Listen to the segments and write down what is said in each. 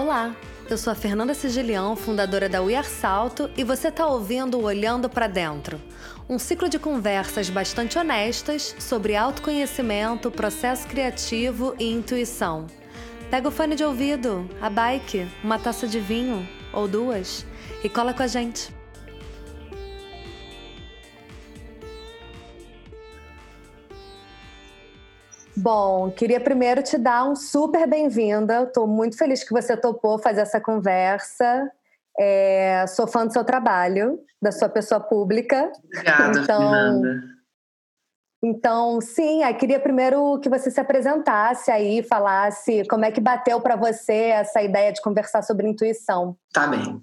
Olá, eu sou a Fernanda Sigilião, fundadora da We Salto, e você está ouvindo o Olhando para Dentro, um ciclo de conversas bastante honestas sobre autoconhecimento, processo criativo e intuição. Pega o fone de ouvido, a bike, uma taça de vinho ou duas e cola com a gente. Bom, queria primeiro te dar um super bem-vinda. Estou muito feliz que você topou fazer essa conversa. É, sou fã do seu trabalho, da sua pessoa pública. Obrigada, então, Fernanda. Então, sim, eu queria primeiro que você se apresentasse aí, falasse como é que bateu para você essa ideia de conversar sobre intuição. Tá bem.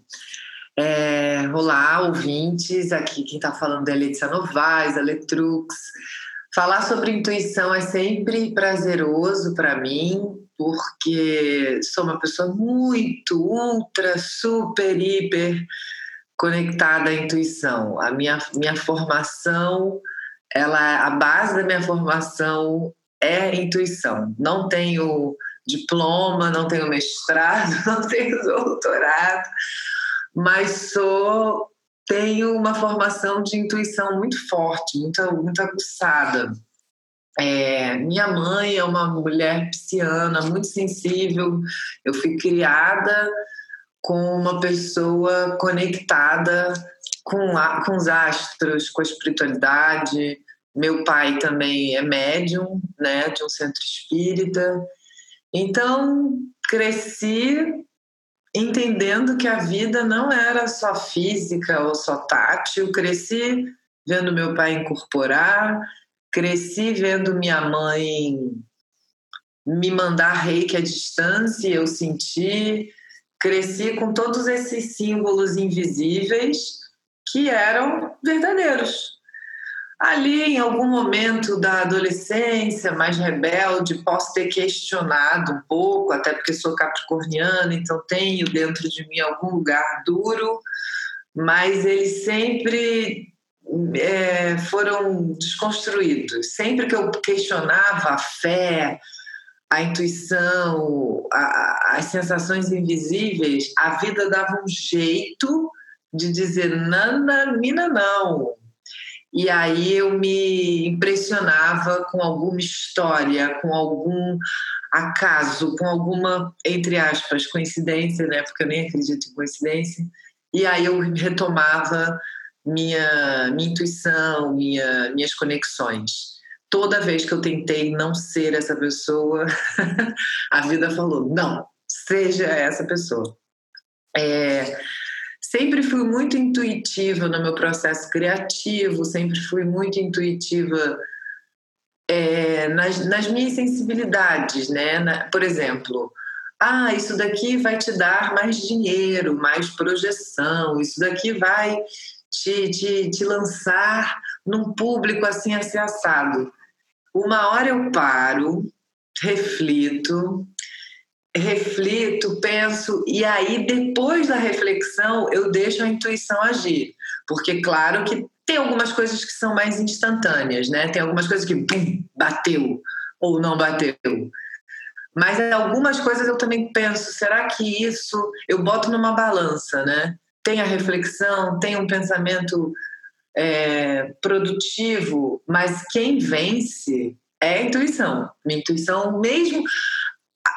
É, olá, ouvintes. Aqui quem está falando é a Letícia Novaes, a Letrux. Falar sobre intuição é sempre prazeroso para mim, porque sou uma pessoa muito, ultra, super, hiper conectada à intuição. A minha, minha formação, ela, a base da minha formação é intuição. Não tenho diploma, não tenho mestrado, não tenho doutorado, mas sou tenho uma formação de intuição muito forte, muito, muito aguçada. É, minha mãe é uma mulher pisciana, muito sensível. Eu fui criada com uma pessoa conectada com, a, com os astros, com a espiritualidade. Meu pai também é médium, né, de um centro espírita. Então, cresci entendendo que a vida não era só física ou só tátil. Cresci vendo meu pai incorporar, cresci vendo minha mãe me mandar reiki à distância, eu senti, cresci com todos esses símbolos invisíveis que eram verdadeiros ali em algum momento da adolescência, mais rebelde, posso ter questionado um pouco, até porque sou capricorniana, então tenho dentro de mim algum lugar duro, mas eles sempre é, foram desconstruídos. Sempre que eu questionava a fé, a intuição, a, as sensações invisíveis, a vida dava um jeito de dizer: Nana, mina, não e aí eu me impressionava com alguma história, com algum acaso, com alguma, entre aspas, coincidência, né? Porque eu nem acredito em coincidência. E aí eu retomava minha, minha intuição, minha, minhas conexões. Toda vez que eu tentei não ser essa pessoa, a vida falou: não, seja essa pessoa. É, sempre fui muito intuitiva no meu processo criativo, sempre fui muito intuitiva é, nas, nas, minhas sensibilidades, né? Na, por exemplo, ah, isso daqui vai te dar mais dinheiro, mais projeção, isso daqui vai te, te, te lançar num público assim, assim assado. Uma hora eu paro, reflito, reflito, penso, e aí depois da reflexão eu deixo a intuição agir. Porque, claro, que tem algumas coisas que são mais instantâneas, né? Tem algumas coisas que bum, bateu ou não bateu. Mas algumas coisas eu também penso, será que isso eu boto numa balança, né? Tem a reflexão, tem um pensamento é, produtivo, mas quem vence é a intuição. Minha intuição, mesmo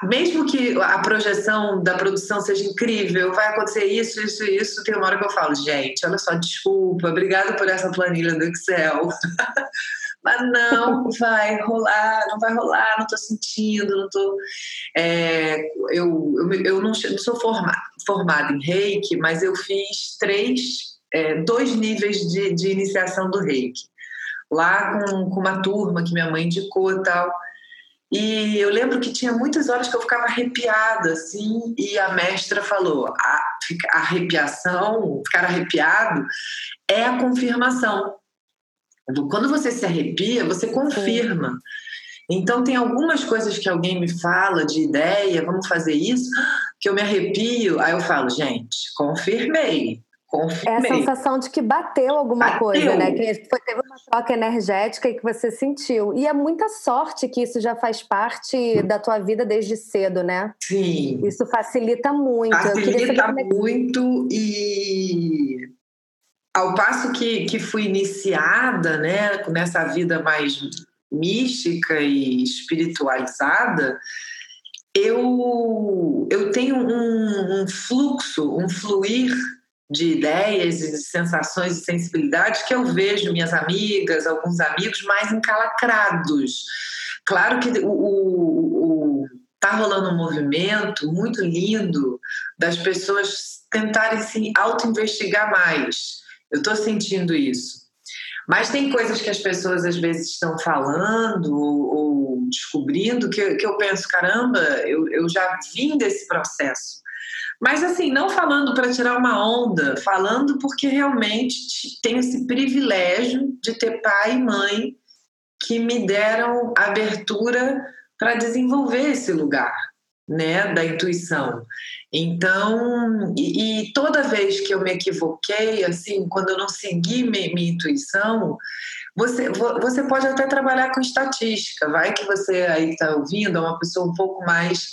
mesmo que a projeção da produção seja incrível, vai acontecer isso, isso, isso, tem uma hora que eu falo, gente, olha só, desculpa, obrigada por essa planilha do Excel. Mas não vai rolar, não vai rolar, não estou sentindo, não estou. É, eu, eu, eu não, não sou formada, formada em reiki, mas eu fiz três, é, dois níveis de, de iniciação do reiki. Lá com, com uma turma que minha mãe indicou e tal. E eu lembro que tinha muitas horas que eu ficava arrepiada, assim, e a mestra falou: a, a arrepiação, ficar arrepiado, é a confirmação. Quando você se arrepia, você confirma. Então, tem algumas coisas que alguém me fala de ideia, vamos fazer isso, que eu me arrepio, aí eu falo, gente, confirmei. Confirmei. É a sensação de que bateu alguma bateu. coisa, né? Que foi, teve uma troca energética e que você sentiu. E é muita sorte que isso já faz parte da tua vida desde cedo, né? Sim. Isso facilita muito. Facilita é muito e ao passo que, que fui iniciada né, nessa vida mais mística e espiritualizada, eu, eu tenho um, um fluxo, um fluir de ideias e de sensações e sensibilidades que eu vejo minhas amigas, alguns amigos mais encalacrados. Claro que o, o, o tá rolando um movimento muito lindo das pessoas tentarem se auto-investigar mais. Eu estou sentindo isso. Mas tem coisas que as pessoas às vezes estão falando ou, ou descobrindo que, que eu penso, caramba, eu, eu já vim desse processo. Mas assim, não falando para tirar uma onda, falando porque realmente tenho esse privilégio de ter pai e mãe que me deram abertura para desenvolver esse lugar, né, da intuição. Então, e, e, toda vez que eu me equivoquei, assim, quando eu não segui minha, minha intuição, você, você pode até trabalhar com estatística, vai que você aí está ouvindo é uma pessoa um pouco mais.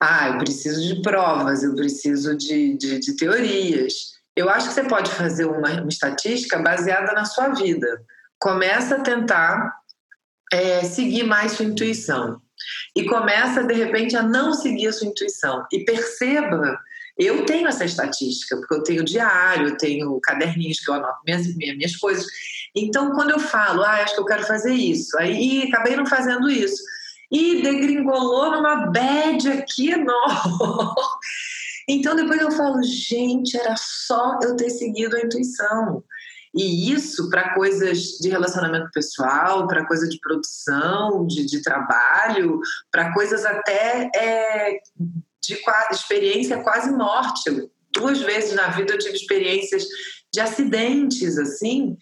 Ah, eu preciso de provas, eu preciso de, de, de teorias. Eu acho que você pode fazer uma, uma, estatística baseada na sua vida. Começa a tentar é, seguir mais sua intuição e começa de repente a não seguir a sua intuição e perceba eu tenho essa estatística, porque eu tenho diário, eu tenho caderninhos que eu anoto minhas, minhas coisas. Então, quando eu falo, ah, acho que eu quero fazer isso, aí acabei não fazendo isso. E degringolou numa bad aqui, não. Então, depois eu falo, gente, era só eu ter seguido a intuição. E isso para coisas de relacionamento pessoal, para coisa de produção, de, de trabalho, para coisas até é, de experiência quase morte. Duas vezes na vida eu tive experiências de acidentes, assim,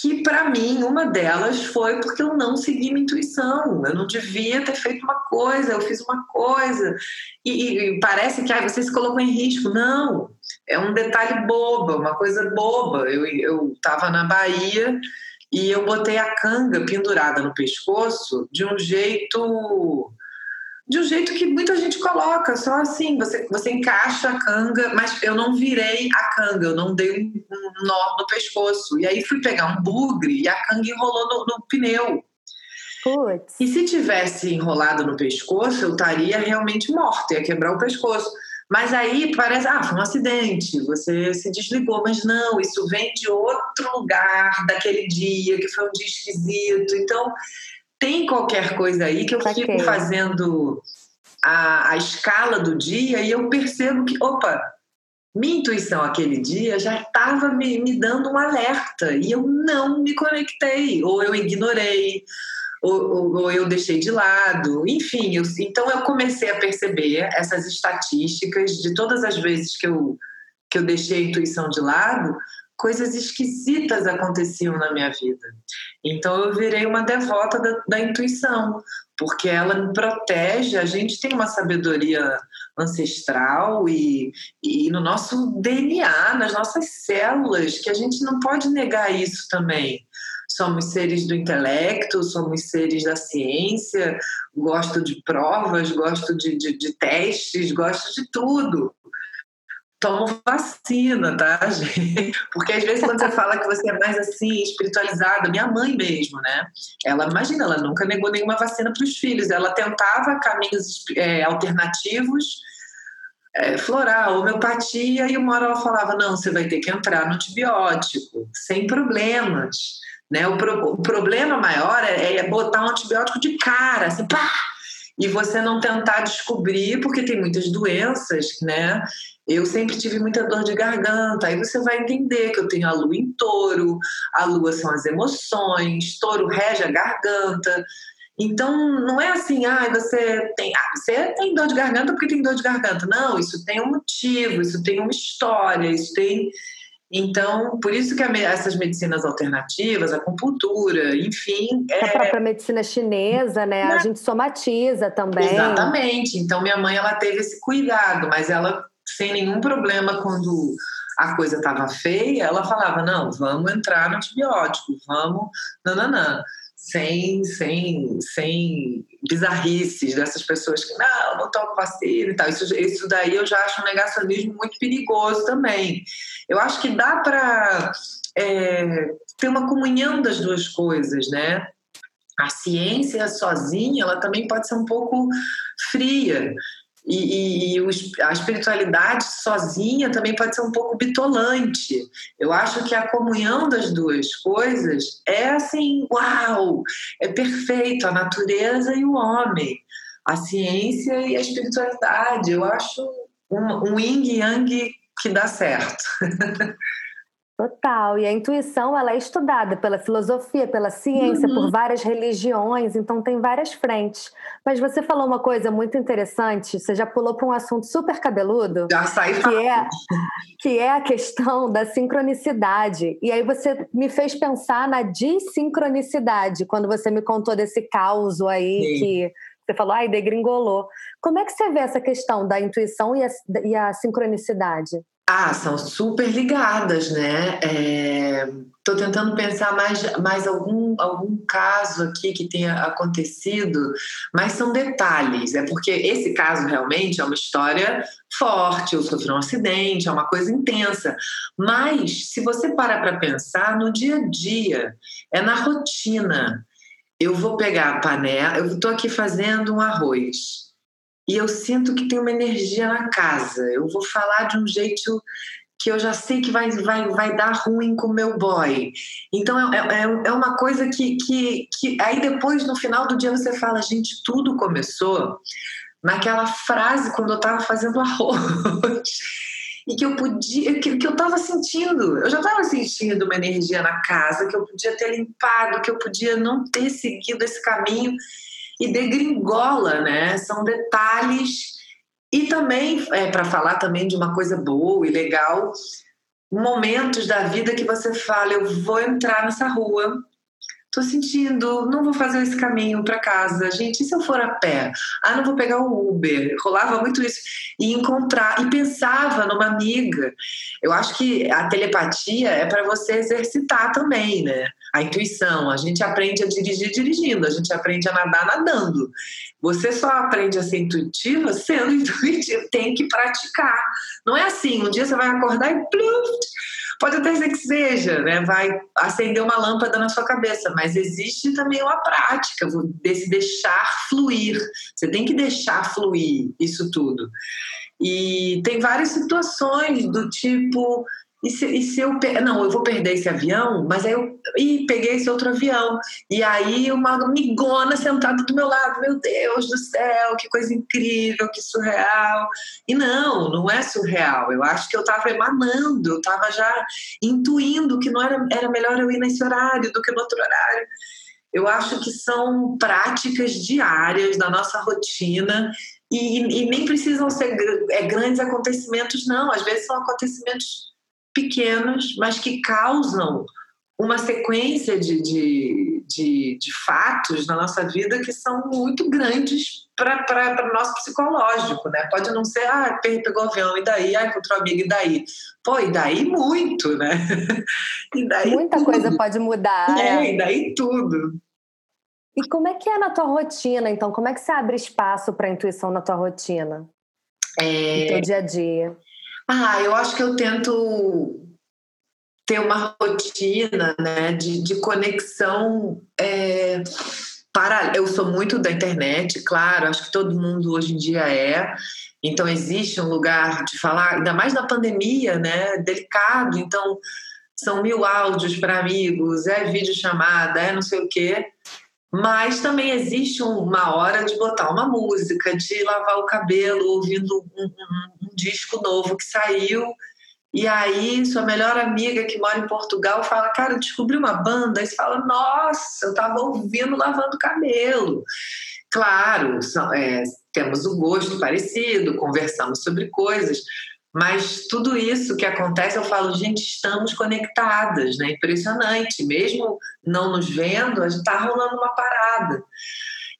que para mim uma delas foi porque eu não segui minha intuição. Eu não devia ter feito uma coisa, eu fiz uma coisa. E, e parece que ah, você se colocou em risco. Não, é um detalhe bobo, uma coisa boba. Eu estava na Bahia e eu botei a canga pendurada no pescoço de um jeito de um jeito que muita gente coloca, só assim, você, você encaixa a canga, mas eu não virei a canga, eu não dei um nó no pescoço. E aí fui pegar um bugre e a canga enrolou no, no pneu. Puts. E se tivesse enrolado no pescoço, eu estaria realmente morta, ia quebrar o pescoço. Mas aí parece, ah, foi um acidente, você se desligou, mas não, isso vem de outro lugar daquele dia, que foi um dia esquisito. Então, tem qualquer coisa aí que eu Saquei. fico fazendo a, a escala do dia e eu percebo que, opa, minha intuição aquele dia já estava me, me dando um alerta e eu não me conectei, ou eu ignorei, ou, ou, ou eu deixei de lado, enfim. Eu, então eu comecei a perceber essas estatísticas de todas as vezes que eu, que eu deixei a intuição de lado, coisas esquisitas aconteciam na minha vida. Então eu virei uma devota da, da, intuição, porque ela me protege. A gente tem uma sabedoria ancestral e, e no nosso DNA, nas nossas células, que a gente não pode negar isso também. Somos seres do intelecto, somos seres da ciência, gosto de provas, gosto de, de, de testes, gosto de tudo tomam vacina, tá, gente? Porque às vezes quando você fala que você é mais assim, espiritualizada, minha mãe mesmo, né? Ela, imagina, ela nunca negou nenhuma vacina para os filhos, ela tentava caminhos é, alternativos, é, floral, homeopatia, e uma hora ela falava: não, você vai ter que entrar no antibiótico, sem problemas. Né? O, pro, o problema maior é, é botar um antibiótico de cara, assim, pá! e você não tentar descobrir, porque tem muitas doenças, né? Eu sempre tive muita dor de garganta. Aí você vai entender que eu tenho a lua em touro, a lua são as emoções, touro rege a garganta. Então, não é assim, ah, você tem, ah, você tem dor de garganta porque tem dor de garganta. Não, isso tem um motivo, isso tem uma história, isso tem. Então, por isso que essas medicinas alternativas, a acupuntura, enfim. É... A própria medicina chinesa, né? A gente somatiza também. Exatamente. Então, minha mãe ela teve esse cuidado, mas ela sem nenhum problema quando a coisa estava feia, ela falava: não, vamos entrar no antibiótico, vamos, nananã. Sem, sem, sem bizarrices dessas pessoas que não, não tomo vacina e tal. Isso, isso daí eu já acho um negacionismo muito perigoso também. Eu acho que dá para é, ter uma comunhão das duas coisas, né? A ciência sozinha, ela também pode ser um pouco fria. E, e, a espiritualidade sozinha também pode ser um pouco bitolante. Eu acho que a comunhão das duas coisas é assim, uau, é perfeito, a natureza e o homem, a ciência e a espiritualidade. Eu acho um, um yin yang que dá certo. Total. E a intuição ela é estudada pela filosofia, pela ciência, uhum. por várias religiões, então tem várias frentes. Mas você falou uma coisa muito interessante, você já pulou para um assunto super cabeludo. Já saí que é, que é a questão da sincronicidade. E aí você me fez pensar na dissincronicidade, quando você me contou desse caos aí Sim. que você falou, ai, degringolou. Como é que você vê essa questão da intuição e a, e a sincronicidade? Ah, são super ligadas, né? Estou é, tentando pensar mais, mais algum, algum caso aqui que tenha acontecido, mas são detalhes. É porque esse caso realmente é uma história forte. Eu sofri um acidente, é uma coisa intensa. Mas se você parar para pensar, no dia a dia, é na rotina. Eu vou pegar a panela, eu estou aqui fazendo um arroz e eu sinto que tem uma energia na casa. Eu vou falar de um jeito que eu já sei que vai, vai, vai dar ruim com o meu boy. Então é, é, é uma coisa que, que, que aí depois, no final do dia, você fala, gente, tudo começou naquela frase quando eu estava fazendo arroz. e que eu podia, que, que eu estava sentindo. Eu já estava sentindo uma energia na casa, que eu podia ter limpado, que eu podia não ter seguido esse caminho e degringola, né? São detalhes e também é, para falar também de uma coisa boa e legal, momentos da vida que você fala, eu vou entrar nessa rua, Tô sentindo, não vou fazer esse caminho para casa. Gente, e se eu for a pé? Ah, não vou pegar o Uber. Rolava muito isso. E encontrar, e pensava numa amiga. Eu acho que a telepatia é para você exercitar também, né? A intuição. A gente aprende a dirigir dirigindo, a gente aprende a nadar nadando. Você só aprende a ser intuitiva sendo intuitivo. Tem que praticar. Não é assim, um dia você vai acordar e plum, Pode até ser que seja, né? vai acender uma lâmpada na sua cabeça, mas existe também uma prática desse deixar fluir. Você tem que deixar fluir isso tudo. E tem várias situações do tipo e se, e se eu não, eu vou perder esse avião, mas aí eu e peguei esse outro avião. E aí uma amigona sentada do meu lado, meu Deus do céu, que coisa incrível, que surreal. E não, não é surreal. Eu acho que eu estava emanando, eu estava já intuindo que não era, era melhor eu ir nesse horário do que no outro horário. Eu acho que são práticas diárias da nossa rotina e, e nem precisam ser é, grandes acontecimentos, não. Às vezes são acontecimentos pequenos, mas que causam uma sequência de, de, de, de fatos na nossa vida que são muito grandes para o nosso psicológico, né? Pode não ser, ah, pegou o avião, e daí? Ah, encontrou amigo, e daí? Pô, e daí muito, né? E daí Muita tudo. coisa pode mudar. É, é, e daí tudo. E como é que é na tua rotina, então? Como é que você abre espaço para a intuição na tua rotina? É... No teu dia a dia? Ah, eu acho que eu tento ter uma rotina né, de, de conexão é, para. Eu sou muito da internet, claro, acho que todo mundo hoje em dia é. Então existe um lugar de falar, ainda mais na pandemia, né? Delicado. Então são mil áudios para amigos, é videochamada, é não sei o quê. Mas também existe uma hora de botar uma música, de lavar o cabelo ouvindo um, um disco novo que saiu. E aí, sua melhor amiga que mora em Portugal fala: Cara, descobri uma banda. Aí você fala: Nossa, eu estava ouvindo lavando cabelo. Claro, são, é, temos um gosto parecido, conversamos sobre coisas, mas tudo isso que acontece, eu falo, gente, estamos conectadas, né? Impressionante. Mesmo não nos vendo, a gente está rolando uma parada.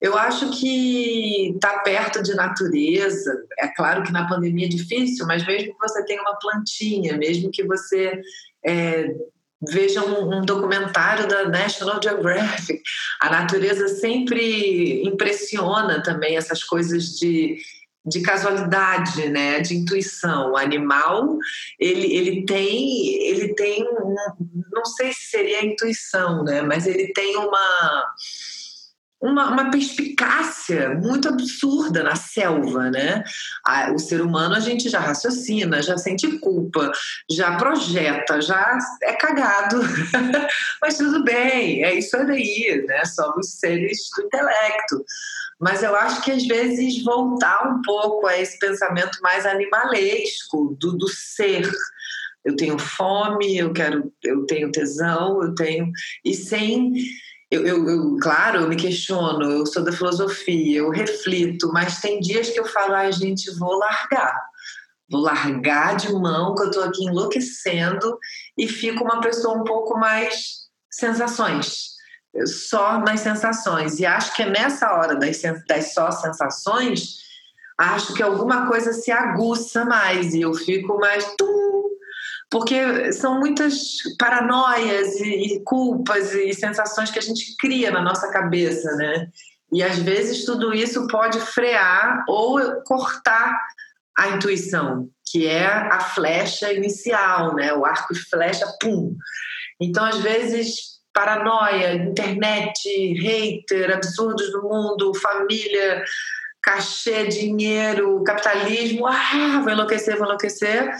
Eu acho que estar tá perto de natureza, é claro que na pandemia é difícil, mas mesmo que você tenha uma plantinha, mesmo que você é, veja um, um, documentário da National Geographic, a natureza sempre impressiona também essas coisas de de casualidade, né, de intuição. O animal, ele, ele tem, ele tem, não sei se seria intuição, né, mas ele tem uma uma, uma perspicácia muito absurda na selva, né? O ser humano a gente já raciocina, já sente culpa, já projeta, já é cagado. Mas tudo bem, é isso aí, né? Somos seres do intelecto. Mas eu acho que às vezes voltar um pouco a esse pensamento mais animalesco do, do ser. Eu tenho fome, eu quero, eu tenho tesão, eu tenho e sem eu, eu, eu, claro, eu me questiono, eu sou da filosofia, eu reflito, mas tem dias que eu falo, ai, gente, vou largar. Vou largar de mão, que eu estou aqui enlouquecendo e fico uma pessoa um pouco mais sensações só nas sensações. E acho que é nessa hora das, das só sensações, acho que alguma coisa se aguça mais e eu fico mais. Tum, porque são muitas paranoias e, e culpas e sensações que a gente cria na nossa cabeça, né? E às vezes tudo isso pode frear ou cortar a intuição, que é a flecha inicial, né? O arco e flecha, pum. Então, às vezes, paranoia, internet, hater, absurdos do mundo, família, cachê, dinheiro, capitalismo, ah, vou enlouquecer, vou enlouquecer.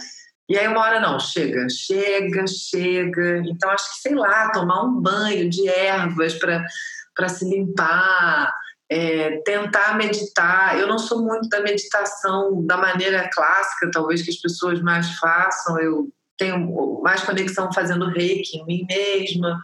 E aí uma hora não, chega, chega, chega. Então acho que, sei lá, tomar um banho de ervas para se limpar, é, tentar meditar. Eu não sou muito da meditação da maneira clássica, talvez que as pessoas mais façam. Eu tenho mais conexão fazendo reiki em mim mesma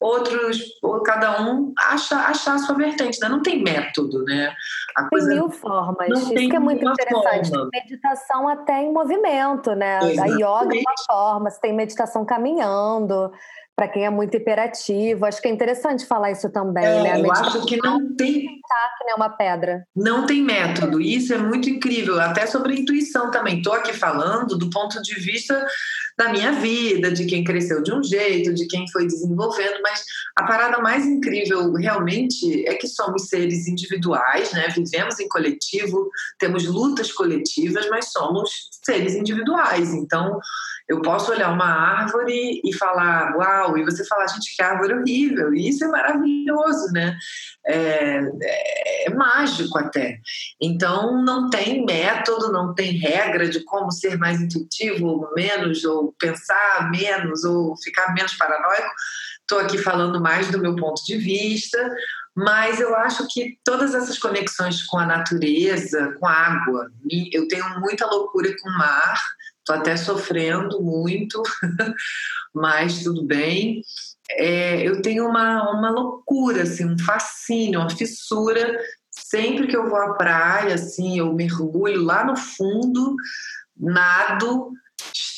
outros, cada um acha, acha a sua vertente, né? não tem método, né? A tem mil formas, isso que é muito interessante. Forma. Tem meditação até em movimento, né? Exatamente. A yoga é uma forma, você tem meditação caminhando, para quem é muito hiperativo. Acho que é interessante falar isso também, é, né? eu acho que não tem que nem uma pedra. Não tem método. Isso é muito incrível, até sobre intuição também. Estou aqui falando do ponto de vista da minha vida, de quem cresceu de um jeito, de quem foi desenvolvendo, mas a parada mais incrível realmente é que somos seres individuais, né? Vivemos em coletivo, temos lutas coletivas, mas somos seres individuais. Então, eu posso olhar uma árvore e falar, uau, e você falar, gente, que árvore horrível. E isso é maravilhoso, né? É, é, é, mágico até. Então, não tem método, não tem regra de como ser mais intuitivo ou menos, ou pensar menos, ou ficar menos paranoico. Estou aqui falando mais do meu ponto de vista, mas eu acho que todas essas conexões com a natureza, com a água, eu tenho muita loucura com o mar Estou até sofrendo muito, mas tudo bem. É, eu tenho uma, uma loucura, assim, um fascínio, uma fissura. Sempre que eu vou à praia, assim, eu mergulho lá no fundo, nado,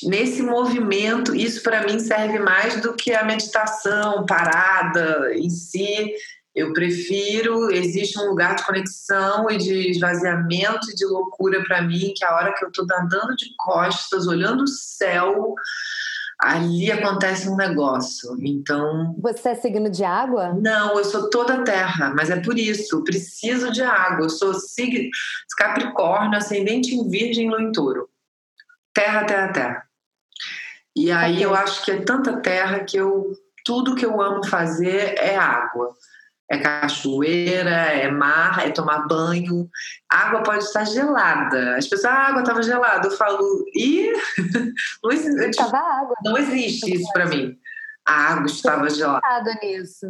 nesse movimento, isso para mim serve mais do que a meditação parada em si. Eu prefiro, existe um lugar de conexão e de esvaziamento e de loucura para mim, que a hora que eu estou andando de costas, olhando o céu, ali acontece um negócio. Então. Você é signo de água? Não, eu sou toda terra, mas é por isso, eu preciso de água. Eu sou signo Capricórnio, ascendente em Virgem, Lua em Touro. Terra, terra, terra. E aí okay. eu acho que é tanta terra que eu tudo que eu amo fazer é água é cachoeira, é mar, é tomar banho. A água pode estar gelada. As pessoas, ah, a água estava gelada. Eu falo, e não, existe, água. não existe isso para mim. A água estava gelada. Pensado nisso.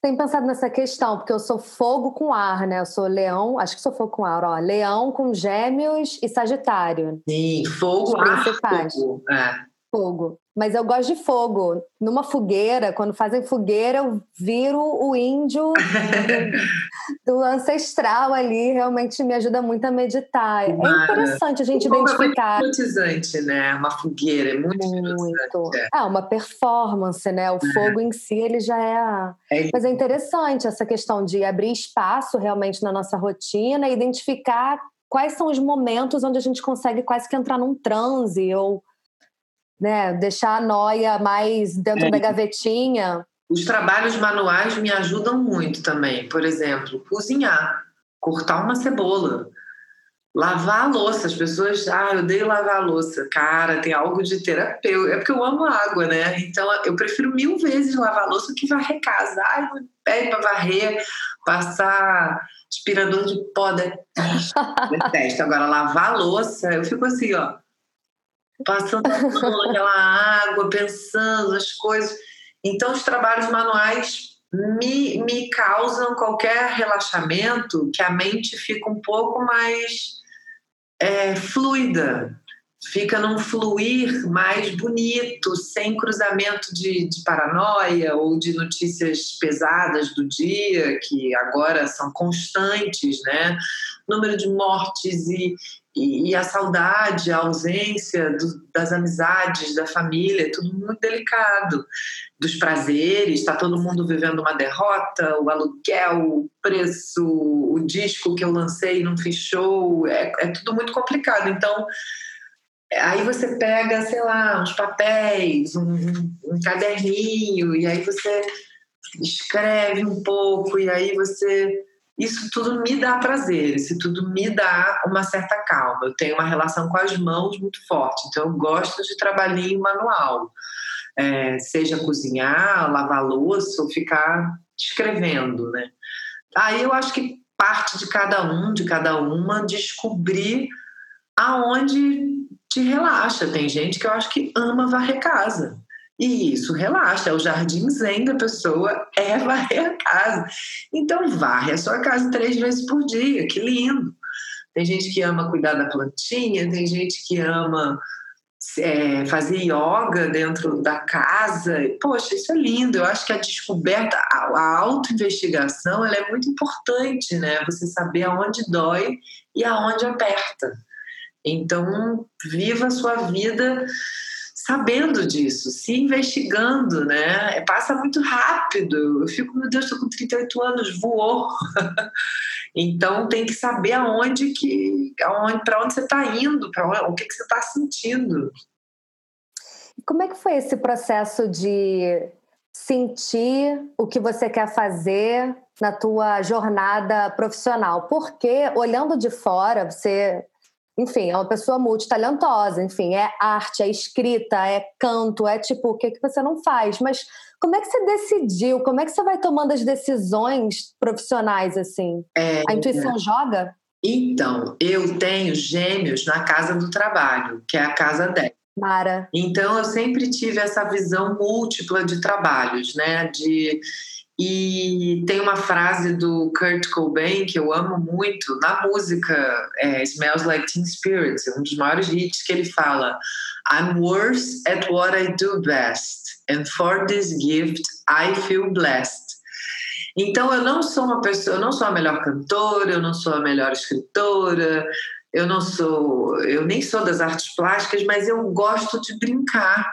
Tenho pensado nessa questão, porque eu sou fogo com ar, né? Eu sou leão, acho que sou fogo com ar, ó. Leão com gêmeos e sagitário. Sim, fogo, ar, fogo. É. Fogo. Mas eu gosto de fogo. Numa fogueira, quando fazem fogueira, eu viro o índio do, do ancestral ali. Realmente me ajuda muito a meditar. É interessante a gente o identificar. É muito hipnotizante, né? Uma fogueira, é muito, muito. É. Ah, uma performance, né? O é. fogo em si, ele já é... é. Mas é interessante essa questão de abrir espaço realmente na nossa rotina e identificar quais são os momentos onde a gente consegue quase que entrar num transe ou né, deixar a noia mais dentro é. da gavetinha. Os trabalhos manuais me ajudam muito também. Por exemplo, cozinhar, cortar uma cebola, lavar a louça. As pessoas, ah, eu odeio lavar a louça. Cara, tem algo de terapeuta. É porque eu amo água, né? Então eu prefiro mil vezes lavar a louça do que varrer casa. Ai, pede para varrer, passar aspirador de pó, detesto. Agora, lavar a louça, eu fico assim, ó passando aquela água, pensando as coisas. Então, os trabalhos manuais me, me causam qualquer relaxamento que a mente fica um pouco mais é, fluida, fica num fluir mais bonito, sem cruzamento de, de, paranoia ou de notícias pesadas do dia, que agora são constantes, né? Número de mortes e, e, e a saudade, a ausência do, das amizades, da família, é tudo muito delicado. Dos prazeres, está todo mundo vivendo uma derrota, o aluguel, o preço, o disco que eu lancei não fechou, é, é tudo muito complicado. Então, aí você pega, sei lá, uns papéis, um, um caderninho, e aí você escreve um pouco, e aí você isso tudo me dá prazer, isso tudo me dá uma certa calma. Eu tenho uma relação com as mãos muito forte, então eu gosto de trabalhinho manual, é, seja cozinhar, lavar louça ou ficar escrevendo, né? Aí eu acho que parte de cada um, de cada uma, descobrir aonde te relaxa. Tem gente que eu acho que ama varrer casa. E isso relaxa, é o jardim zen da pessoa, é varrer a casa. Então, varre a sua casa três vezes por dia, que lindo. Tem gente que ama cuidar da plantinha, tem gente que ama é, fazer yoga dentro da casa. Poxa, isso é lindo. Eu acho que a descoberta, a, autoinvestigação, ela é muito importante, né? Você saber aonde dói e aonde aperta. Então, viva a sua vida sabendo disso, se investigando, né? É, passa muito rápido. Eu fico, meu Deus, estou com 38 anos, voou. então tem que saber aonde que, aonde, para onde você está indo, para o que, que você está sentindo. Como é que foi esse processo de sentir o que você quer fazer na tua jornada profissional? Porque olhando de fora, você enfim, é uma pessoa multitalentosa, enfim, é arte, é escrita, é canto, é tipo, o que, que você não faz? Mas como é que você decidiu? Como é que você vai tomando as decisões profissionais assim? É, a intuição é. joga? Então, eu tenho gêmeos na casa do trabalho, que é a casa 10. Mara. Então, eu sempre tive essa visão múltipla de trabalhos, né? De e tem uma frase do Kurt Cobain que eu amo muito na música é, Smells Like Teen Spirit, um dos maiores hits que ele fala I'm worse at what I do best and for this gift I feel blessed. Então eu não sou uma pessoa, eu não sou a melhor cantora, eu não sou a melhor escritora, eu não sou, eu nem sou das artes plásticas, mas eu gosto de brincar.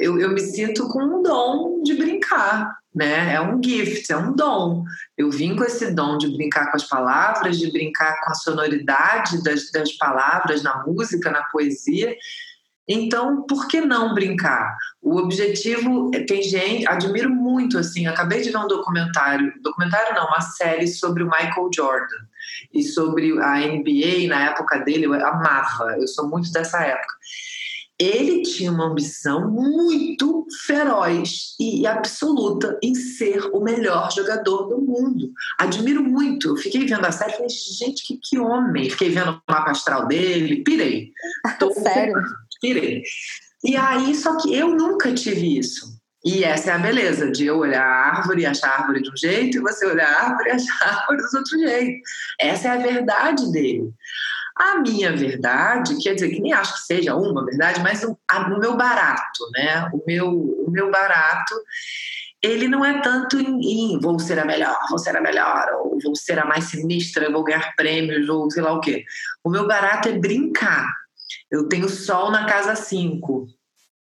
Eu, eu me sinto com um dom de brincar né? É um gift, é um dom. Eu vim com esse dom de brincar com as palavras, de brincar com a sonoridade das, das palavras na música, na poesia. Então, por que não brincar? O objetivo é, tem gente, admiro muito assim, acabei de ver um documentário, documentário não, uma série sobre o Michael Jordan e sobre a NBA na época dele, eu amava, eu sou muito dessa época ele tinha uma ambição muito feroz e absoluta em ser o melhor jogador do mundo. Admiro muito. Eu fiquei vendo a série e falei, gente, que, que homem. Fiquei vendo o mapa astral dele, pirei. Tô, Sério? Pirei. E aí, só que eu nunca tive isso. E essa é a beleza de eu olhar a árvore e achar a árvore de um jeito, e você olhar a árvore e achar a árvore do outro jeito. Essa é a verdade dele. A minha verdade, quer dizer, que nem acho que seja uma verdade, mas o, a, o meu barato, né? O meu, o meu barato, ele não é tanto em, em, vou ser a melhor, vou ser a melhor, ou vou ser a mais sinistra, vou ganhar prêmios, ou sei lá o quê. O meu barato é brincar. Eu tenho sol na casa 5.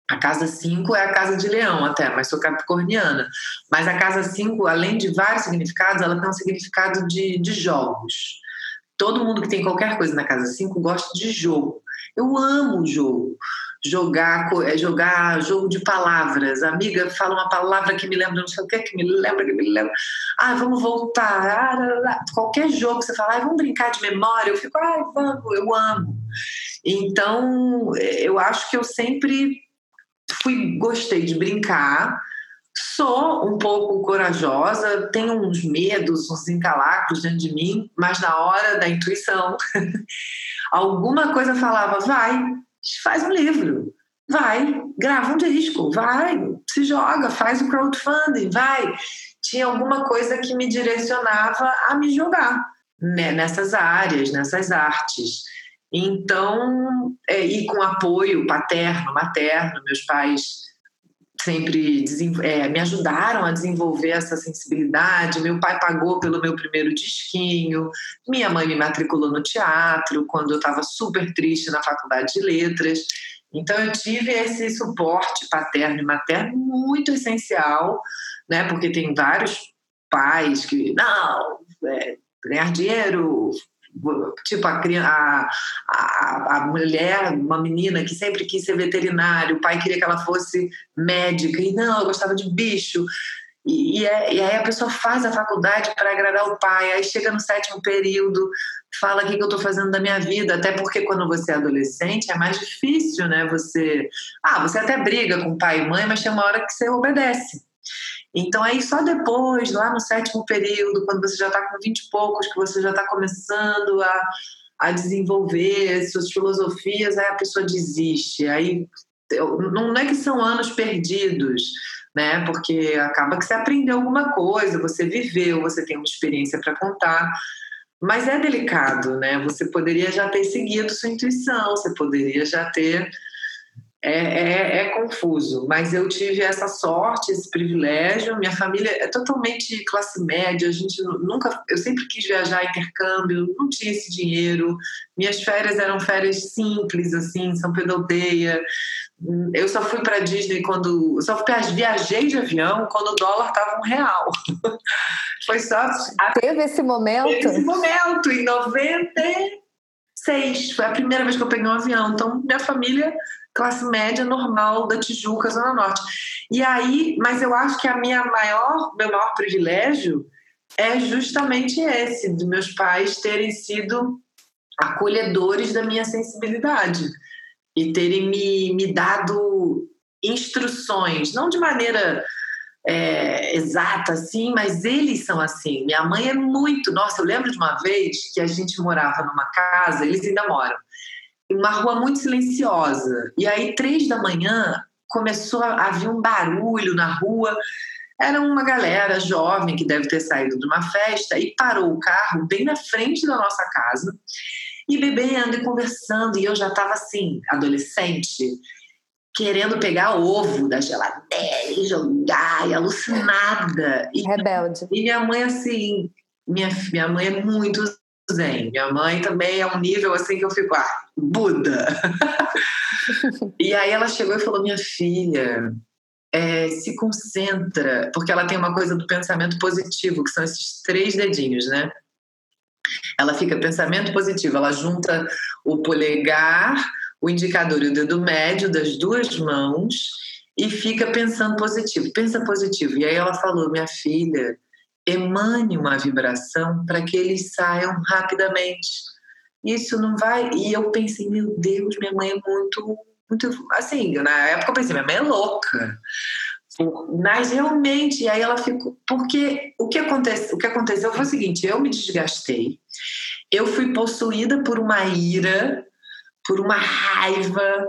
A casa 5 é a casa de leão até, mas sou capricorniana. Mas a casa 5, além de vários significados, ela tem um significado de, de jogos. Todo mundo que tem qualquer coisa na casa 5 gosta de jogo. Eu amo jogo. Jogar, é jogar jogo de palavras. A amiga fala uma palavra que me lembra, não sei o que, que me lembra, que me lembra. Ah, vamos voltar. Ah, qualquer jogo que você fala, ah, vamos brincar de memória. Eu fico, ah, vamos, eu amo. Então, eu acho que eu sempre fui, gostei de brincar Sou um pouco corajosa, tenho uns medos, uns encalacros dentro de mim, mas na hora da intuição, alguma coisa falava: vai, faz um livro, vai, grava um disco, vai, se joga, faz o crowdfunding, vai. Tinha alguma coisa que me direcionava a me jogar né, nessas áreas, nessas artes. Então, é, e com apoio paterno, materno, meus pais sempre é, me ajudaram a desenvolver essa sensibilidade. Meu pai pagou pelo meu primeiro disquinho, minha mãe me matriculou no teatro quando eu estava super triste na faculdade de letras. Então eu tive esse suporte paterno e materno muito essencial, né? Porque tem vários pais que não é, ganhar dinheiro tipo a, a, a, mulher, uma menina que sempre quis ser veterinário, o pai queria que ela fosse médica, e não, eu gostava de bicho. E, e, é, e aí a pessoa faz a faculdade para agradar o pai, aí chega no sétimo período, fala o que, que eu estou fazendo da minha vida, até porque quando você é adolescente é mais difícil, né? Você. Ah, você até briga com pai e mãe, mas tem uma hora que você obedece. Então, aí só depois, lá no sétimo período, quando você já está com vinte e poucos, que você já está começando a, a desenvolver suas filosofias, aí a pessoa desiste. Aí não é que são anos perdidos, né? Porque acaba que você aprendeu alguma coisa, você viveu, você tem uma experiência para contar. Mas é delicado, né? Você poderia já ter seguido sua intuição, você poderia já ter é, é, é, confuso, mas eu tive essa sorte, esse privilégio. Minha família é totalmente classe média. A gente nunca, eu sempre quis viajar intercâmbio, não tinha esse dinheiro. Minhas férias eram férias simples, assim, São Pedro Aldeia. Eu só fui para Disney quando, eu só viajei de avião quando o dólar estava um real. Foi só. Teve esse momento? Teve esse momento em 96. Foi a primeira vez que eu peguei um avião. Então minha família classe média normal da Tijuca, Zona Norte. E aí, mas eu acho que a minha maior, meu maior privilégio é justamente esse, de meus pais terem sido acolhedores da minha sensibilidade e terem me, me dado instruções, não de maneira é, exata assim, mas eles são assim. Minha mãe é muito. Nossa, eu lembro de uma vez que a gente morava numa casa, eles ainda moram uma rua muito silenciosa. E aí, três da manhã, começou a haver um barulho na rua. Era uma galera jovem que deve ter saído de uma festa e parou o carro bem na frente da nossa casa e bebendo e conversando. E eu já estava assim, adolescente, querendo pegar ovo da geladeira e jogar, e alucinada. E, Rebelde. E minha mãe, assim, minha, minha mãe é muito zen. Minha mãe também é um nível assim que eu fico, ah, Buda. e aí ela chegou e falou: Minha filha, é, se concentra, porque ela tem uma coisa do pensamento positivo, que são esses três dedinhos, né? Ela fica pensamento positivo, ela junta o polegar, o indicador e o dedo médio das duas mãos e fica pensando positivo, pensa positivo. E aí ela falou: Minha filha, emane uma vibração para que eles saiam rapidamente isso não vai. E eu pensei, meu Deus, minha mãe é muito, muito. Assim, na época eu pensei, minha mãe é louca. Mas realmente, aí ela ficou. Porque o que, acontece, o que aconteceu foi o seguinte: eu me desgastei, eu fui possuída por uma ira, por uma raiva,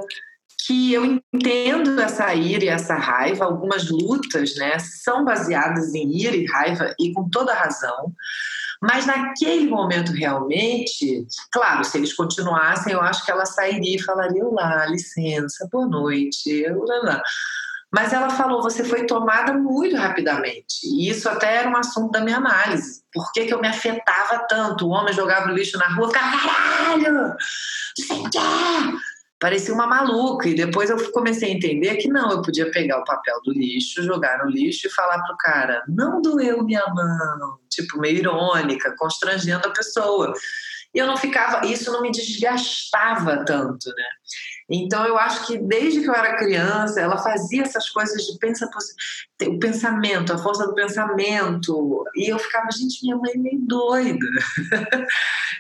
que eu entendo essa ira e essa raiva, algumas lutas né, são baseadas em ira e raiva, e com toda razão, Mas naquele momento, realmente, claro, se eles continuassem, eu acho que ela sairia e falaria: Olá, licença, boa noite. Mas ela falou: você foi tomada muito rapidamente. E isso até era um assunto da minha análise. Por que, que eu me afetava tanto? O homem jogava o lixo na rua, ficava: caralho, não sei parecia uma maluca. E depois eu comecei a entender que não, eu podia pegar o papel do lixo, jogar no lixo e falar pro cara: não doeu minha mão. Tipo, meio irônica, constrangendo a pessoa. E eu não ficava, isso não me desgastava tanto, né? Então eu acho que desde que eu era criança, ela fazia essas coisas de pensa, o pensamento, a força do pensamento. E eu ficava, gente, minha mãe é meio doida.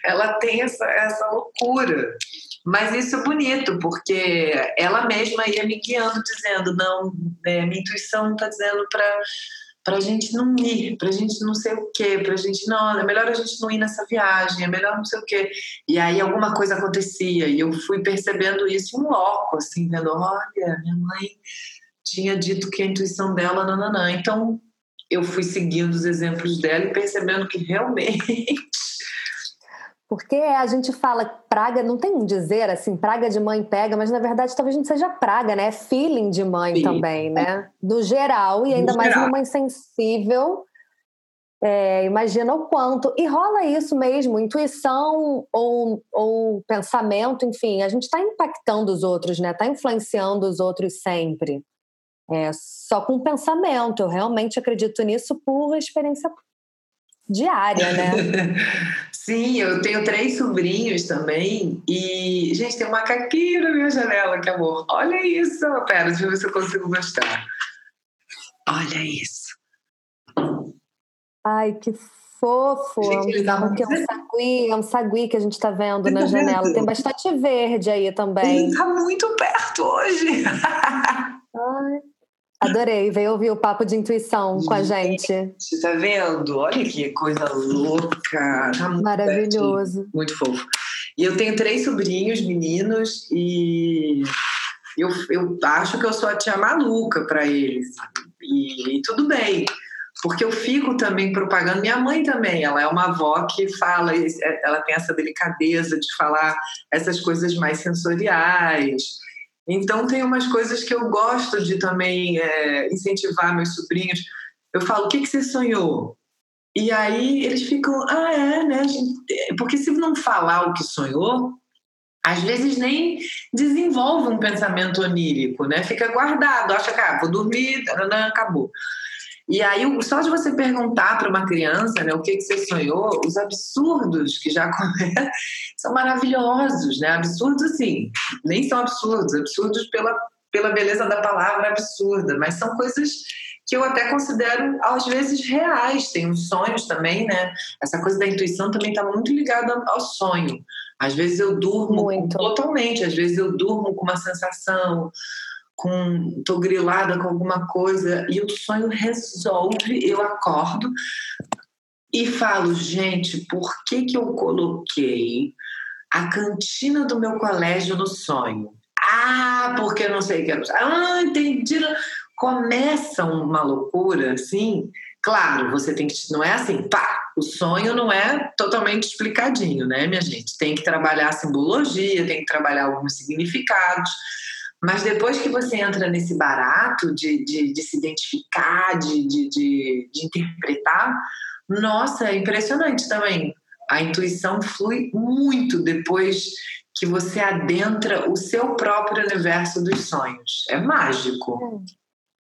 ela tem essa, essa loucura. Mas isso é bonito, porque ela mesma ia me guiando, dizendo: não, é, minha intuição está dizendo para para a gente não ir, para a gente não sei o quê, para a gente não, é melhor a gente não ir nessa viagem, é melhor não sei o quê. E aí alguma coisa acontecia e eu fui percebendo isso em loco, assim, vendo, olha, minha mãe tinha dito que a intuição dela, nananã. Então eu fui seguindo os exemplos dela e percebendo que realmente porque a gente fala praga, não tem um dizer assim, praga de mãe pega, mas na verdade talvez não seja praga, né? É feeling de mãe Sim. também, né? Do geral, e ainda mais uma mãe sensível. É, imagina o quanto. E rola isso mesmo, intuição ou, ou pensamento, enfim, a gente está impactando os outros, né? Está influenciando os outros sempre. É, só com pensamento. Eu realmente acredito nisso por experiência diária, né? Sim, eu tenho três sobrinhos também e, gente, tem um macaquinho na minha janela, que amor. Olha isso! Pera, deixa eu ver se eu consigo mostrar. Olha isso. Ai, que fofo! Gente, é, um, é um sagui, é um sagui que a gente está vendo Você na tá janela. Vendo? Tem bastante verde aí também. Ele está muito perto hoje. Ai. Adorei, veio ouvir o papo de intuição com a gente. Você tá vendo? Olha que coisa louca. Tá Maravilhoso. Muito fofo. E eu tenho três sobrinhos, meninos, e eu, eu acho que eu sou a tia maluca para eles. E, e, tudo bem, porque eu fico também propagando. Minha mãe também, ela é uma avó que fala, ela tem essa delicadeza de falar essas coisas mais sensoriais então, tem umas coisas que eu gosto de também é, incentivar meus sobrinhos. Eu falo, o que, que você sonhou? E aí eles ficam, ah, é, né? Porque se não falar o que sonhou, às vezes nem desenvolve um pensamento onírico, né? Fica guardado, acha que ah, vou dormir, acabou. E aí, só de você perguntar para uma criança né, o que, que você sonhou, os absurdos que já começam são maravilhosos, né? Absurdos, assim, nem são absurdos, absurdos pela, pela beleza da palavra absurda, mas são coisas que eu até considero, às vezes, reais. Tem os sonhos também, né? Essa coisa da intuição também está muito ligada ao sonho. Às vezes eu durmo muito. totalmente, às vezes eu durmo com uma sensação, com tô grilada com alguma coisa e o sonho resolve, eu acordo e falo, gente, por que que eu coloquei a cantina do meu colégio no sonho? Ah, porque não sei o que. Ah, entendi. Começa uma loucura assim. Claro, você tem que. Não é assim, pá, o sonho não é totalmente explicadinho, né, minha gente? Tem que trabalhar a simbologia, tem que trabalhar alguns significados. Mas depois que você entra nesse barato de, de, de se identificar, de, de, de, de interpretar, nossa, é impressionante também. A intuição flui muito depois que você adentra o seu próprio universo dos sonhos. É mágico.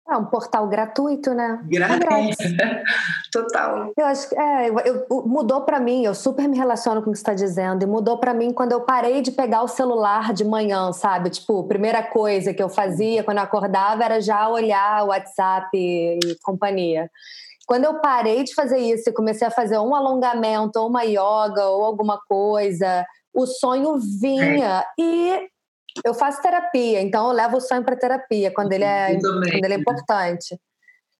É. Um portal gratuito, né? Grátis. Total. Eu acho que é, eu, mudou para mim, eu super me relaciono com o que você está dizendo, e mudou para mim quando eu parei de pegar o celular de manhã, sabe? Tipo, primeira coisa que eu fazia quando eu acordava era já olhar o WhatsApp e companhia. Quando eu parei de fazer isso e comecei a fazer um alongamento, ou uma yoga, ou alguma coisa, o sonho vinha. E eu faço terapia, então eu levo o sonho para terapia quando ele é, quando ele é importante.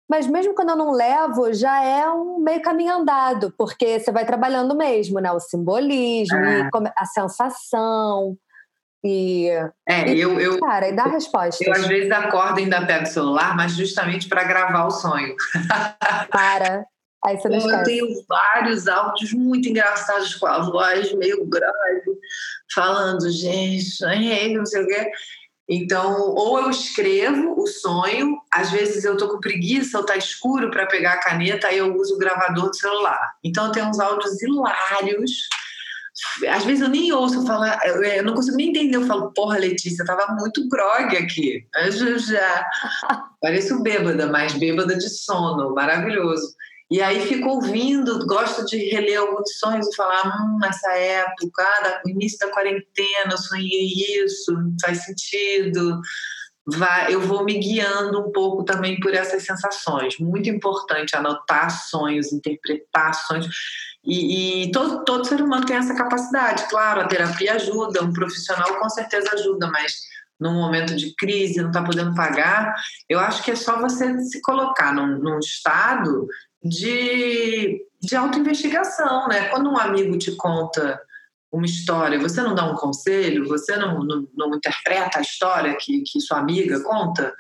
Mas mesmo quando eu não levo, já é um meio caminho andado, porque você vai trabalhando mesmo, né? O simbolismo, é. a sensação. E, é, e, eu, eu, cara, e dá resposta. Eu às vezes acordo e ainda pego o celular, mas justamente para gravar o sonho. Para. Aí você não esquece. Eu tenho vários áudios muito engraçados com a voz meio grave, falando, gente, não sei o quê. Então, ou eu escrevo o sonho, às vezes eu tô com preguiça ou tá escuro para pegar a caneta, aí eu uso o gravador do celular. Então, eu tenho uns áudios hilários. Às vezes eu nem ouço, eu, falo, eu não consigo nem entender. Eu falo, porra, Letícia, tava muito grog aqui. Eu já pareço bêbada, mas bêbada de sono, maravilhoso. E aí fico ouvindo, gosto de reler alguns sonhos e falar, hum, nessa época, ah, no início da quarentena, eu sonhei isso, faz sentido. Vai, eu vou me guiando um pouco também por essas sensações. Muito importante anotar sonhos, interpretar sonhos. E, e todo, todo ser humano tem essa capacidade. Claro, a terapia ajuda, um profissional com certeza ajuda, mas num momento de crise, não está podendo pagar, eu acho que é só você se colocar num, num estado de, de autoinvestigação, né? Quando um amigo te conta uma história, você não dá um conselho, você não, não, não interpreta a história que, que sua amiga conta,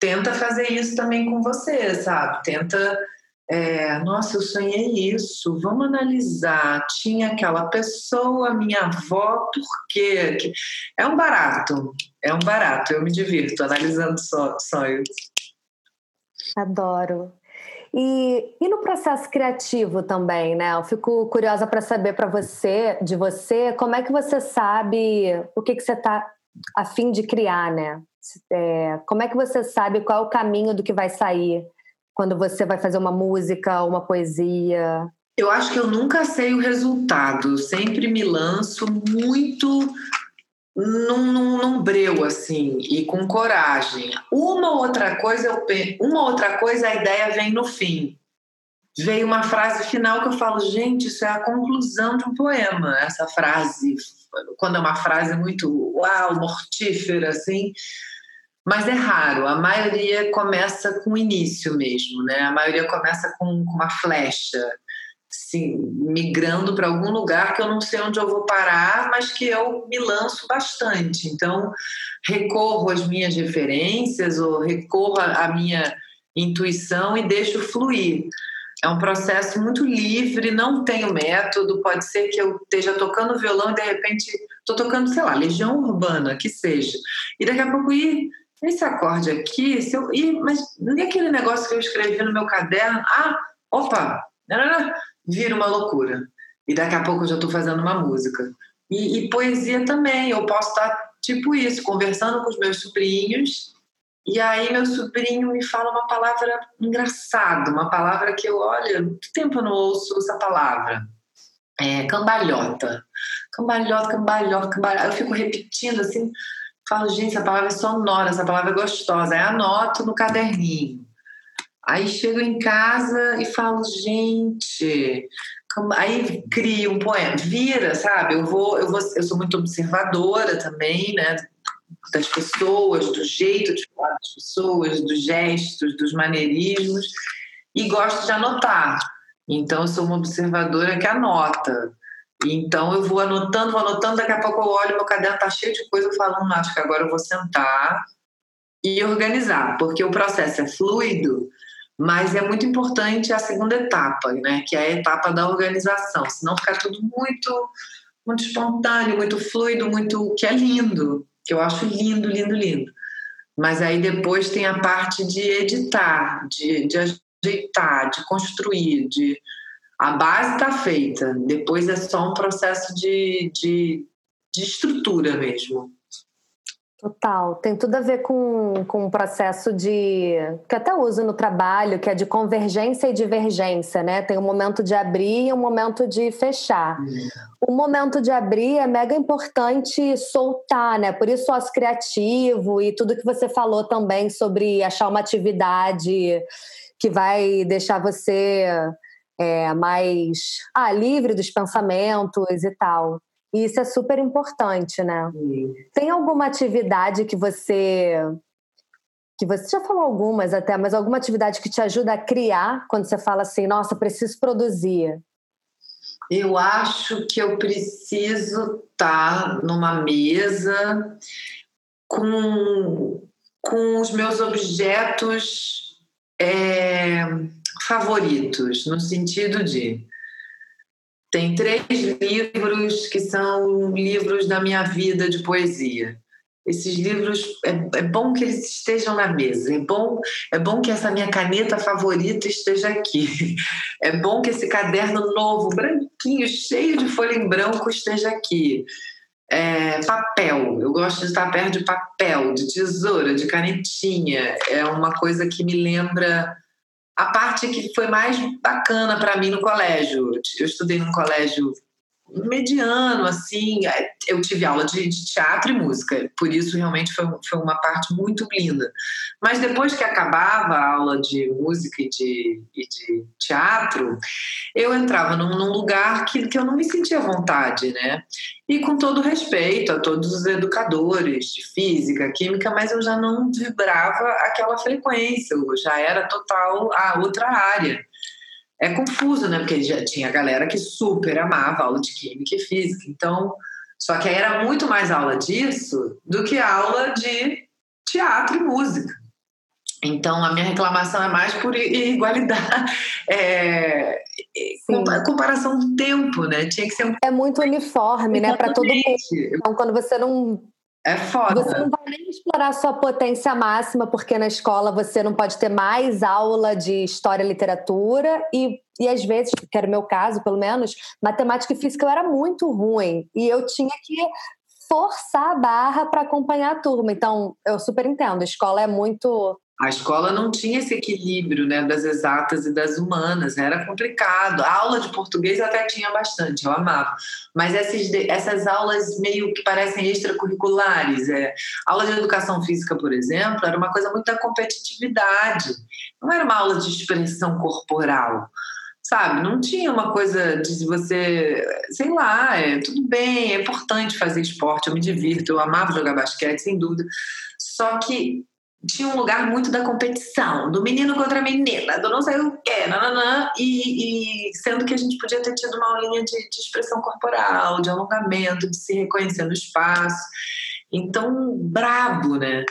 tenta fazer isso também com você, sabe? Tenta, é, nossa, eu sonhei isso, vamos analisar. Tinha aquela pessoa, minha avó, por quê? É um barato, é um barato, eu me divirto analisando sonhos. Adoro. E, e no processo criativo também, né? Eu fico curiosa para saber para você, de você, como é que você sabe o que, que você está a fim de criar, né? É, como é que você sabe qual é o caminho do que vai sair quando você vai fazer uma música, uma poesia? Eu acho que eu nunca sei o resultado. Sempre me lanço muito num, num, num, breu assim e com coragem. Uma outra coisa eu uma outra coisa a ideia vem no fim. Veio uma frase final que eu falo, gente, isso é a conclusão de um poema. Essa frase, quando é uma frase muito uau, mortífera assim, mas é raro. A maioria começa com o início mesmo, né? A maioria começa com, com uma flecha assim, migrando para algum lugar que eu não sei onde eu vou parar, mas que eu me lanço bastante. Então, recorro às minhas referências ou recorro à minha intuição e deixo fluir. É um processo muito livre, não tenho método. Pode ser que eu esteja tocando violão e de repente estou tocando, sei lá, Legião Urbana, que seja. E daqui a pouco, ih, esse acorde aqui, se eu, ih, mas nem aquele negócio que eu escrevi no meu caderno. Ah, opa, vira uma loucura. E daqui a pouco eu já estou fazendo uma música. E, e, poesia também, eu posso estar tipo isso, conversando com os meus sobrinhos, e aí meu sobrinho me fala uma palavra engraçada, uma palavra que eu, olha, muito tempo eu não ouço essa palavra. É, cambalhota. Cambalhota, cambalhota, cambalhota. Eu fico repetindo assim, falo, gente, essa palavra é sonora, essa palavra é gostosa. Aí anoto no caderninho. Aí chego em casa e falo, gente, aí crio um poema, vira, sabe? Eu vou, eu vou, eu sou muito observadora também, né? Das pessoas, do jeito de falar das pessoas, dos gestos, dos maneirismos, e gosto de anotar. Então, eu sou uma observadora que anota. Então, eu vou anotando, vou anotando, daqui a pouco eu olho, meu caderno tá cheio de coisa, eu falo, hum, acho que agora eu vou sentar e organizar, porque o processo é fluido, mas é muito importante a segunda etapa, né, que é a etapa da organização, senão fica tudo muito muito espontâneo, muito fluido, muito que é lindo, que eu acho lindo, lindo, lindo. Mas aí depois tem a parte de editar, de, de ajeitar, de construir, de a base está feita. Depois é só um processo de, de, de estrutura mesmo. Total, tem tudo a ver com, com um processo de. que até uso no trabalho, que é de convergência e divergência, né? Tem um momento de abrir e um momento de fechar. Uhum. O momento de abrir é mega importante soltar, né? Por isso, sócio criativo e tudo que você falou também sobre achar uma atividade que vai deixar você é, mais ah, livre dos pensamentos e tal. E isso é super importante, né? Sim. Tem alguma atividade que você que você já falou algumas até, mas alguma atividade que te ajuda a criar quando você fala assim, nossa, preciso produzir? Eu acho que eu preciso estar numa mesa com, com os meus objetos é, favoritos, no sentido de tem três livros que são livros da minha vida de poesia. Esses livros é, é, bom que eles estejam na mesa. É bom, é bom que essa minha caneta favorita esteja aqui. É bom que esse caderno novo, branquinho, cheio de folha em branco, esteja aqui. É, papel. Eu gosto de estar perto de papel, de tesoura, de canetinha. É uma coisa que me lembra a parte que foi mais bacana para mim no colégio. Eu estudei num colégio mediano, assim. É, eu tive aula de, de, teatro e música, por isso realmente foi, foi uma parte muito linda. Mas depois que acabava a aula de música e de, e de teatro, eu entrava num, num, lugar que, que eu não me sentia à vontade, né? E com todo respeito a todos os educadores de física, química, mas eu já não vibrava aquela frequência, eu já era total a outra área é confuso, né? Porque já tinha galera que super amava aula de química e física. Então, só que aí era muito mais aula disso do que aula de teatro e música. Então, a minha reclamação é mais por igualdade, é, comparação do tempo, né? Tinha que ser um... É muito uniforme, né? Para todo mundo. Então, quando você não é foda. Você não vai nem explorar sua potência máxima, porque na escola você não pode ter mais aula de história e literatura, e, e às vezes, que era o meu caso, pelo menos, matemática e física eu era muito ruim. E eu tinha que forçar a barra para acompanhar a turma. Então, eu super entendo, a escola é muito a escola não tinha esse equilíbrio né, das exatas e das humanas, era complicado. A aula de português até tinha bastante, eu amava. Mas essas, essas aulas meio que parecem extracurriculares. É, aula de educação física, por exemplo, era uma coisa muito da competitividade. Não era uma aula de expressão corporal sabe? Não tinha uma coisa de você, sei lá, é tudo bem, é importante fazer esporte, eu me divirto, eu amava jogar basquete, sem dúvida. Só que tinha um lugar muito da competição, do menino contra a menina, do não sei o quê, nananã, e, e sendo que a gente podia ter tido uma aulinha de, de expressão corporal, de alongamento, de se reconhecer no espaço. Então, brabo, né?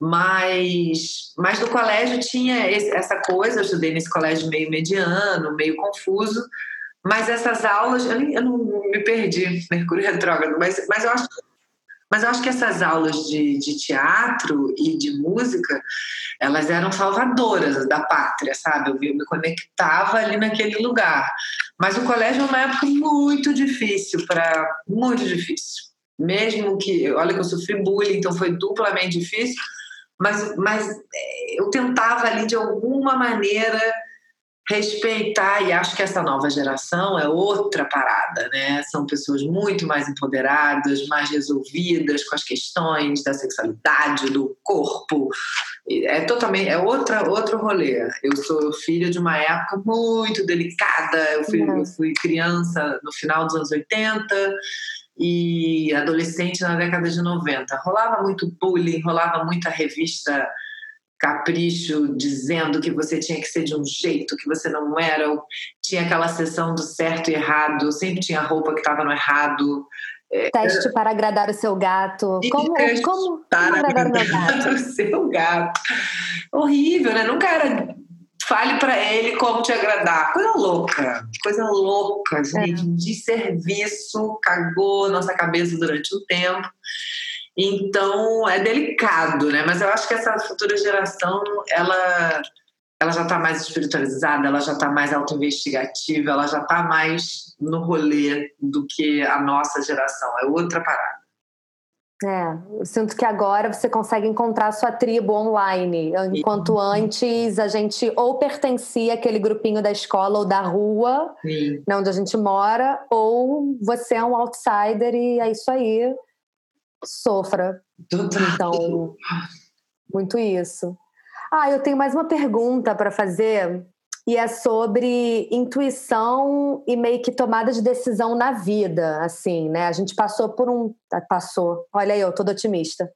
Mas, mas no colégio tinha esse, essa coisa, eu estudei nesse colégio meio mediano, meio confuso, mas essas aulas, eu, eu não me perdi, Mercúrio retrógrado, mas, mas eu acho mas eu acho que essas aulas de, de teatro e de música, elas eram salvadoras da pátria, sabe? Eu, me conectava ali naquele lugar. Mas o colégio é uma época muito difícil para muito difícil. Mesmo que, olha que eu sofri bullying, então foi duplamente difícil, mas, mas é, eu tentava ali de alguma maneira respeitar e acho que essa nova geração é outra parada, né? São pessoas muito mais empoderadas, mais resolvidas com as questões da sexualidade, do corpo. É totalmente é outra outro rolê. Eu sou filha de uma época muito delicada. Eu fui, eu fui criança no final dos anos 80 e adolescente na década de 90. Rolava muito bullying, rolava muita revista capricho dizendo que você tinha que ser de um jeito que você não era, tinha aquela sessão do certo e errado, sempre tinha roupa que estava no errado. É, Teste para agradar o seu gato. Como, como, para agradar, agradar o seu gato. Horrível, né? Nunca era fale para ele como te agradar. Coisa louca, coisa louca, gente, é. de serviço, cagou nossa cabeça durante um tempo. Então é delicado, né? Mas eu acho que essa futura geração, ela, ela já está mais espiritualizada, ela já está mais autoinvestigativa, ela já está mais no rolê do que a nossa geração. É outra parada. É, eu sinto que agora você consegue encontrar sua tribo online, enquanto Sim. antes a gente ou pertencia àquele grupinho da escola ou da rua, né, onde a gente mora, ou você é um outsider e é isso aí sofra. Então, muito isso. Ah, eu tenho mais uma pergunta para fazer e é sobre intuição e meio que tomada de decisão na vida, assim, né? A gente passou por um, ah, passou. Olha aí, eu tô otimista.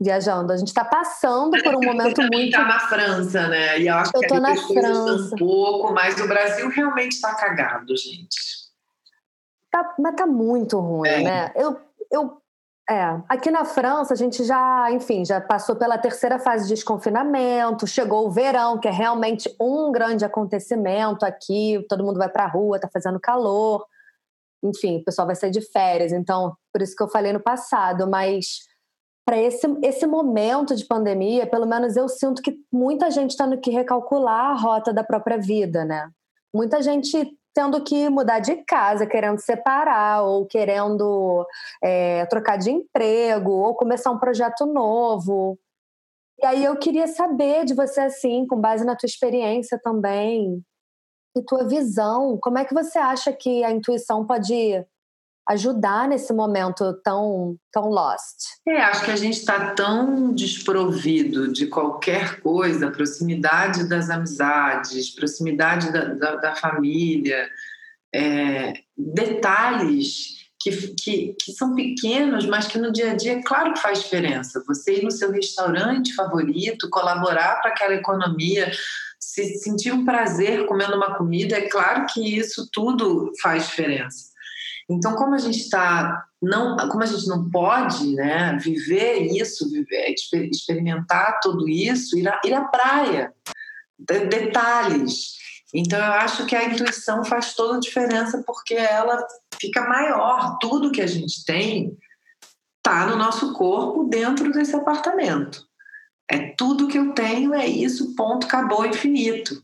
Viajando, a gente está passando por um momento Você muito. Está na França, né? E eu acho eu que tô na França. um pouco, mas o Brasil realmente está cagado, gente. Tá, mas tá muito ruim, é. né? Eu, eu É, aqui na França a gente já, enfim, já passou pela terceira fase de desconfinamento, chegou o verão, que é realmente um grande acontecimento aqui, todo mundo vai pra rua, tá fazendo calor, enfim, o pessoal vai sair de férias, então, por isso que eu falei no passado, mas para esse, esse momento de pandemia, pelo menos eu sinto que muita gente está no que recalcular a rota da própria vida, né? Muita gente tendo que mudar de casa, querendo separar, ou querendo é, trocar de emprego, ou começar um projeto novo. E aí eu queria saber de você, assim, com base na tua experiência também, e tua visão, como é que você acha que a intuição pode ajudar nesse momento tão, tão lost? É, acho que a gente está tão desprovido de qualquer coisa, proximidade das amizades, proximidade da, da, da família, é, detalhes que, que, que, são pequenos, mas que no dia a dia, claro que faz diferença. Você ir no seu restaurante favorito, colaborar para aquela economia, se sentir um prazer comendo uma comida, é claro que isso tudo faz diferença. Então, como a gente está não, como a gente não pode, né, viver isso, viver, experimentar tudo isso, ir à, ir à praia, detalhes. Então, eu acho que a intuição faz toda a diferença porque ela fica maior. Tudo que a gente tem está no nosso corpo dentro desse apartamento. É tudo que eu tenho, é isso, ponto, acabou, infinito.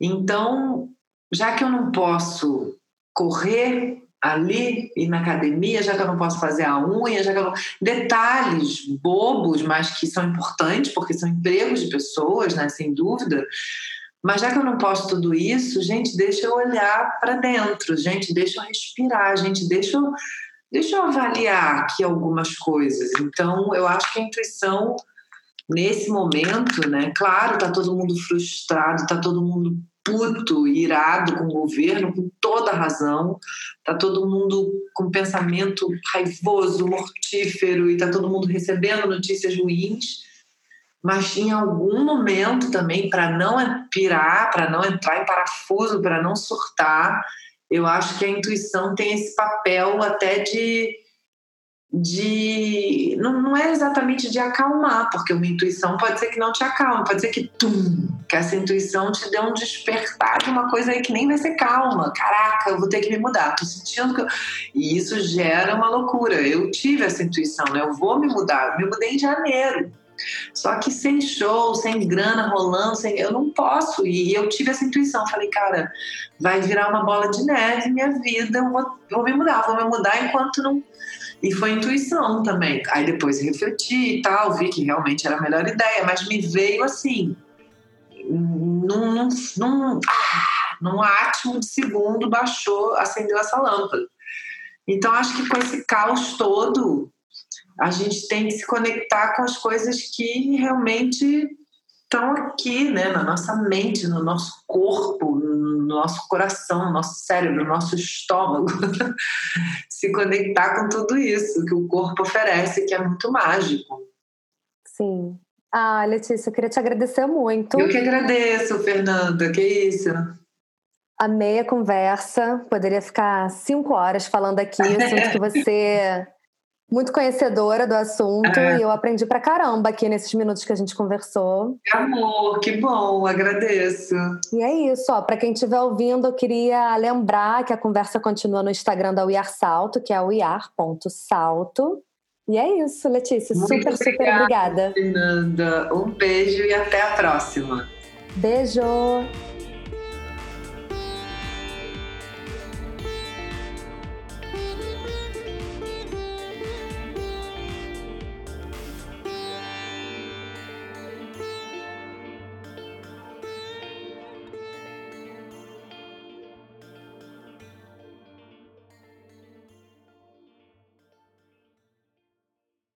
Então, já que eu não posso correr ali e na academia, já que eu não posso fazer a unha, já que eu não... detalhes bobos, mas que são importantes porque são empregos de pessoas, né, sem dúvida. Mas já que eu não posso tudo isso, gente, deixa eu olhar para dentro, gente, deixa eu respirar, gente, deixa eu, deixa eu avaliar aqui algumas coisas. Então, eu acho que a intuição nesse momento, né? Claro, tá todo mundo frustrado, tá todo mundo puto, irado com o governo, com toda razão. Tá todo mundo com pensamento raivoso, mortífero e tá todo mundo recebendo notícias ruins. Mas em algum momento também, para não pirar, para não entrar em parafuso, para não surtar, eu acho que a intuição tem esse papel até de de não, não é exatamente de acalmar, porque uma intuição pode ser que não te acalme, pode ser que tum, que essa intuição te dê um despertar de uma coisa aí que nem vai ser calma. Caraca, eu vou ter que me mudar, tô sentindo que eu... e isso gera uma loucura. Eu tive essa intuição, né? Eu vou me mudar. Eu me mudei em janeiro. Só que sem show, sem grana rolando, sem... eu não posso. E eu tive essa intuição. Falei, cara, vai virar uma bola de neve minha vida. Eu vou, vou me mudar, vou me mudar enquanto não e foi intuição também. Aí depois refleti e tal, vi que realmente era a melhor ideia, mas me veio assim, num, num, ah, num átimo de segundo, baixou, acendeu essa lâmpada. Então acho que com esse caos todo, a gente tem que se conectar com as coisas que realmente estão aqui, né, na nossa mente, no nosso corpo, nosso coração, no nosso cérebro, no nosso estômago. Se conectar com tudo isso que o corpo oferece, que é muito mágico. Sim. Ah, Letícia, eu queria te agradecer muito. Eu que agradeço, Fernanda, que isso. Amei a conversa, poderia ficar cinco horas falando aqui, sinto que você muito conhecedora do assunto é. e eu aprendi pra caramba aqui nesses minutos que a gente conversou. Amor, que bom, agradeço. E é isso, ó, para quem estiver ouvindo, eu queria lembrar que a conversa continua no Instagram da Iar Salto, que é o iar.salto. E é isso, Letícia, Muito super, obrigada, super obrigada. Fernanda, um beijo e até a próxima. Beijo.